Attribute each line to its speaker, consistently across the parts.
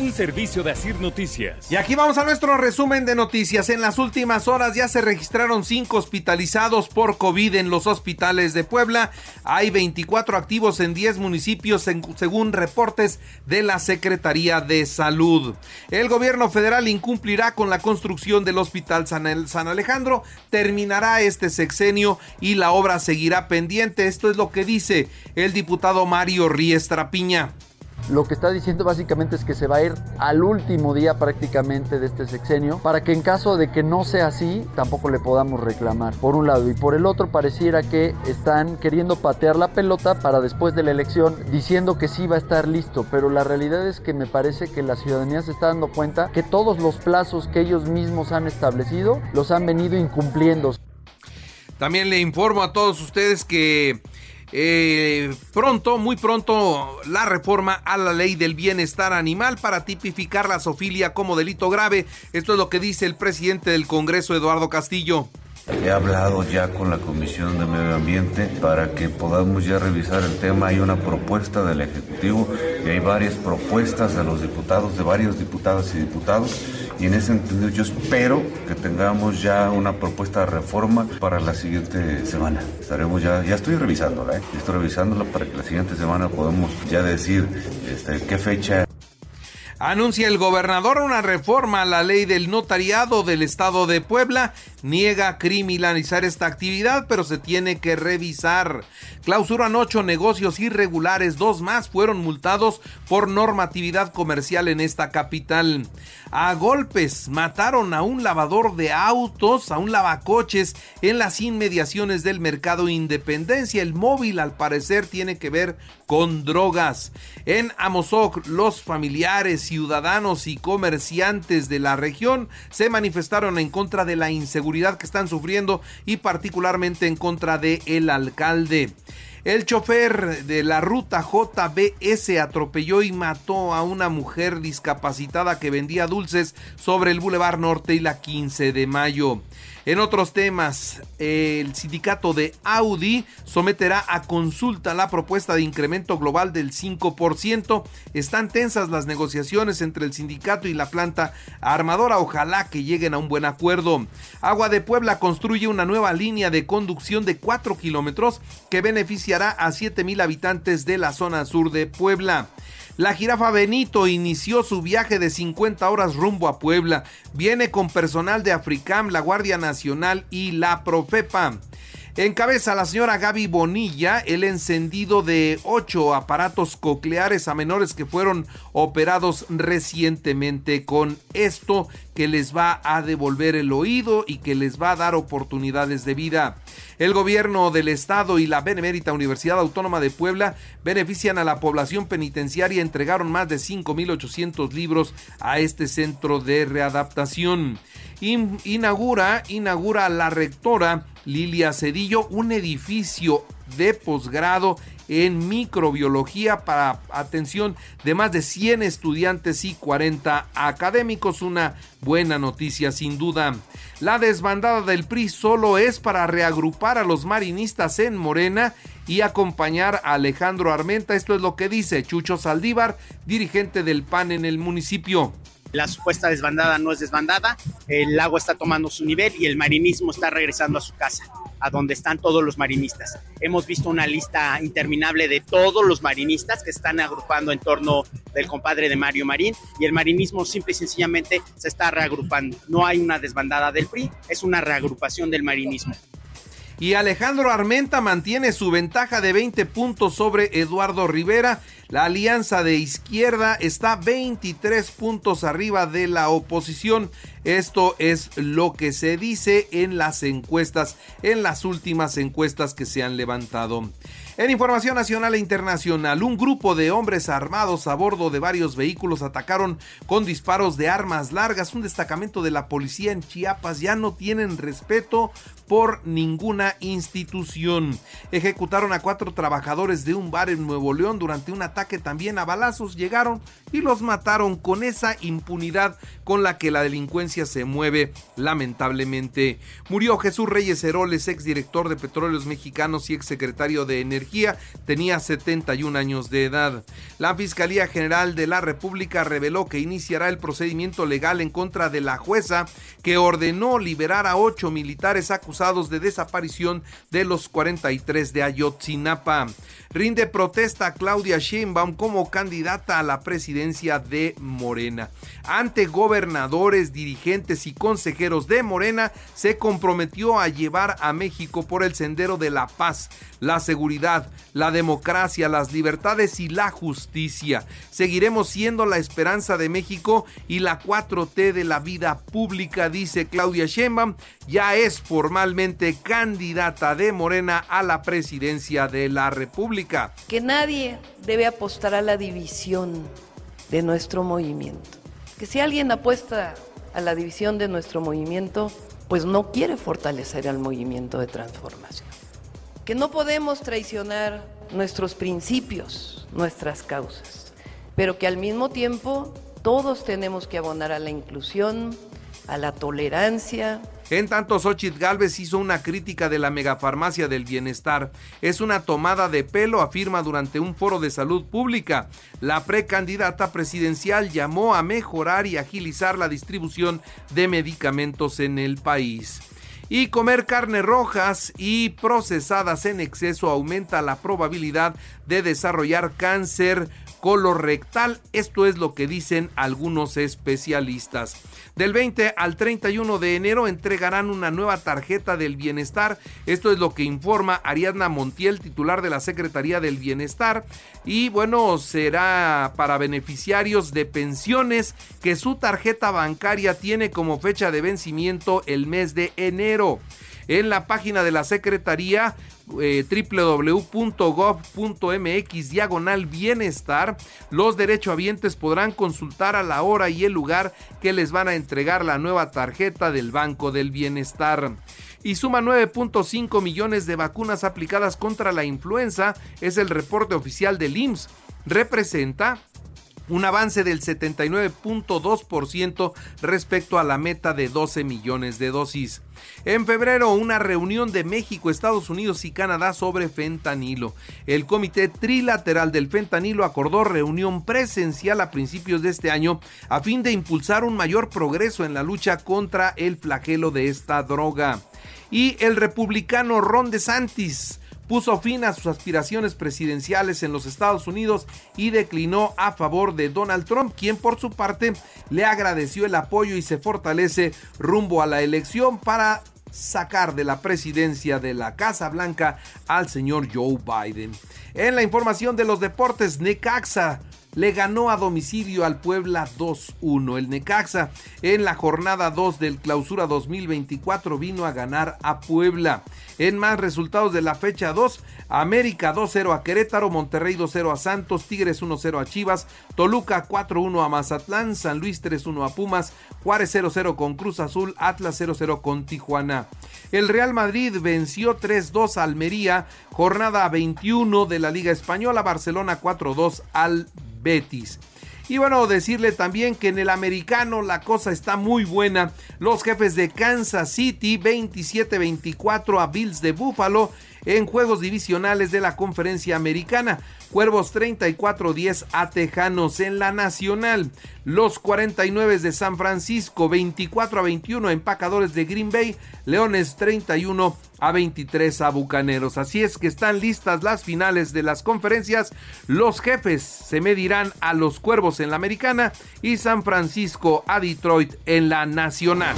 Speaker 1: Un servicio de Asir Noticias.
Speaker 2: Y aquí vamos a nuestro resumen de noticias. En las últimas horas ya se registraron cinco hospitalizados por COVID en los hospitales de Puebla. Hay 24 activos en 10 municipios según reportes de la Secretaría de Salud. El gobierno federal incumplirá con la construcción del Hospital San Alejandro. Terminará este sexenio y la obra seguirá pendiente. Esto es lo que dice el diputado Mario Riestra Piña.
Speaker 3: Lo que está diciendo básicamente es que se va a ir al último día prácticamente de este sexenio para que en caso de que no sea así tampoco le podamos reclamar por un lado y por el otro pareciera que están queriendo patear la pelota para después de la elección diciendo que sí va a estar listo pero la realidad es que me parece que la ciudadanía se está dando cuenta que todos los plazos que ellos mismos han establecido los han venido incumpliendo.
Speaker 2: También le informo a todos ustedes que eh, pronto, muy pronto, la reforma a la ley del bienestar animal para tipificar la zoofilia como delito grave. Esto es lo que dice el presidente del Congreso, Eduardo Castillo.
Speaker 4: He hablado ya con la Comisión de Medio Ambiente para que podamos ya revisar el tema. Hay una propuesta del Ejecutivo y hay varias propuestas de los diputados, de varios diputadas y diputados. Y en ese sentido yo espero que tengamos ya una propuesta de reforma para la siguiente semana. Estaremos ya, ya estoy revisándola, ¿eh? estoy revisándola para que la siguiente semana podamos ya decir este, qué fecha
Speaker 2: Anuncia el gobernador una reforma a la ley del notariado del estado de Puebla. Niega criminalizar esta actividad, pero se tiene que revisar. Clausuran ocho negocios irregulares, dos más fueron multados por normatividad comercial en esta capital. A golpes mataron a un lavador de autos, a un lavacoches en las inmediaciones del mercado Independencia. El móvil al parecer tiene que ver con drogas. En Amozoc, los familiares, ciudadanos y comerciantes de la región se manifestaron en contra de la inseguridad que están sufriendo y particularmente en contra de el alcalde. El chofer de la ruta JBS atropelló y mató a una mujer discapacitada que vendía dulces sobre el Boulevard Norte y la 15 de mayo. En otros temas, el sindicato de Audi someterá a consulta la propuesta de incremento global del 5%. Están tensas las negociaciones entre el sindicato y la planta armadora. Ojalá que lleguen a un buen acuerdo. Agua de Puebla construye una nueva línea de conducción de 4 kilómetros que beneficiará a 7 mil habitantes de la zona sur de Puebla. La jirafa Benito inició su viaje de 50 horas rumbo a Puebla. Viene con personal de Africam, la Guardia Nacional y la Profepa. Encabeza la señora Gaby Bonilla el encendido de ocho aparatos cocleares a menores que fueron operados recientemente con esto que les va a devolver el oído y que les va a dar oportunidades de vida. El gobierno del estado y la Benemérita Universidad Autónoma de Puebla benefician a la población penitenciaria, entregaron más de 5.800 libros a este centro de readaptación. Inaugura, inaugura la rectora Lilia Cedillo, un edificio de posgrado en microbiología para atención de más de 100 estudiantes y 40 académicos. Una buena noticia sin duda. La desbandada del PRI solo es para reagrupar a los marinistas en Morena y acompañar a Alejandro Armenta. Esto es lo que dice Chucho Saldívar, dirigente del PAN en el municipio.
Speaker 5: La supuesta desbandada no es desbandada, el agua está tomando su nivel y el marinismo está regresando a su casa, a donde están todos los marinistas. Hemos visto una lista interminable de todos los marinistas que están agrupando en torno del compadre de Mario Marín y el marinismo simple y sencillamente se está reagrupando. No hay una desbandada del PRI, es una reagrupación del marinismo
Speaker 2: y Alejandro Armenta mantiene su ventaja de 20 puntos sobre Eduardo Rivera. La alianza de izquierda está 23 puntos arriba de la oposición. Esto es lo que se dice en las encuestas, en las últimas encuestas que se han levantado. En información nacional e internacional, un grupo de hombres armados a bordo de varios vehículos atacaron con disparos de armas largas. Un destacamento de la policía en Chiapas ya no tienen respeto por ninguna institución. Ejecutaron a cuatro trabajadores de un bar en Nuevo León durante un ataque también a balazos. Llegaron y los mataron con esa impunidad con la que la delincuencia se mueve lamentablemente. Murió Jesús Reyes Heroles, exdirector de Petróleos Mexicanos y exsecretario de Energía, tenía 71 años de edad. La Fiscalía General de la República reveló que iniciará el procedimiento legal en contra de la jueza que ordenó liberar a ocho militares acusados de desaparición de los 43 de Ayotzinapa. Rinde protesta Claudia Sheinbaum como candidata a la presidencia de Morena. Ante gobernadores, dirigentes y consejeros de Morena, se comprometió a llevar a México por el sendero de la paz, la seguridad, la democracia, las libertades y la justicia. Seguiremos siendo la esperanza de México y la 4T de la vida pública, dice Claudia Sheinbaum, ya es formalmente candidata de Morena a la presidencia de la República.
Speaker 6: Que nadie debe apostar a la división de nuestro movimiento. Que si alguien apuesta a la división de nuestro movimiento, pues no quiere fortalecer al movimiento de transformación. Que no podemos traicionar nuestros principios, nuestras causas, pero que al mismo tiempo todos tenemos que abonar a la inclusión, a la tolerancia,
Speaker 2: en tanto, Xochitl Galvez hizo una crítica de la megafarmacia del bienestar. Es una tomada de pelo, afirma durante un foro de salud pública. La precandidata presidencial llamó a mejorar y agilizar la distribución de medicamentos en el país. Y comer carne rojas y procesadas en exceso aumenta la probabilidad de desarrollar cáncer colorectal. Esto es lo que dicen algunos especialistas. Del 20 al 31 de enero entregarán una nueva tarjeta del bienestar. Esto es lo que informa Ariadna Montiel, titular de la Secretaría del Bienestar. Y bueno, será para beneficiarios de pensiones que su tarjeta bancaria tiene como fecha de vencimiento el mes de enero. En la página de la Secretaría eh, www.gov.mx diagonal bienestar, los derechohabientes podrán consultar a la hora y el lugar que les van a entregar la nueva tarjeta del Banco del Bienestar y suma 9.5 millones de vacunas aplicadas contra la influenza, es el reporte oficial del IMSS. Representa un avance del 79.2% respecto a la meta de 12 millones de dosis. En febrero, una reunión de México, Estados Unidos y Canadá sobre fentanilo. El Comité Trilateral del Fentanilo acordó reunión presencial a principios de este año a fin de impulsar un mayor progreso en la lucha contra el flagelo de esta droga. Y el republicano Ron DeSantis puso fin a sus aspiraciones presidenciales en los Estados Unidos y declinó a favor de Donald Trump, quien por su parte le agradeció el apoyo y se fortalece rumbo a la elección para sacar de la presidencia de la Casa Blanca al señor Joe Biden. En la información de los deportes, Necaxa le ganó a domicilio al Puebla 2-1. El Necaxa en la jornada 2 del clausura 2024 vino a ganar a Puebla. En más resultados de la fecha 2, América 2-0 a Querétaro, Monterrey 2-0 a Santos, Tigres 1-0 a Chivas, Toluca 4-1 a Mazatlán, San Luis 3-1 a Pumas, Juárez 0-0 con Cruz Azul, Atlas 0-0 con Tijuana. El Real Madrid venció 3-2 a Almería, jornada 21 de la Liga Española, Barcelona 4-2 al Betis. Y bueno, decirle también que en el americano la cosa está muy buena. Los jefes de Kansas City 27-24 a Bills de Buffalo en juegos divisionales de la conferencia americana. Cuervos 34-10 a Tejanos en la Nacional. Los 49 de San Francisco 24 a 21 a Empacadores de Green Bay. Leones 31 a 23 a Bucaneros. Así es que están listas las finales de las conferencias. Los jefes se medirán a los Cuervos en la Americana y San Francisco a Detroit en la Nacional.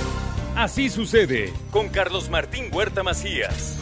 Speaker 1: Así sucede con Carlos Martín Huerta Macías.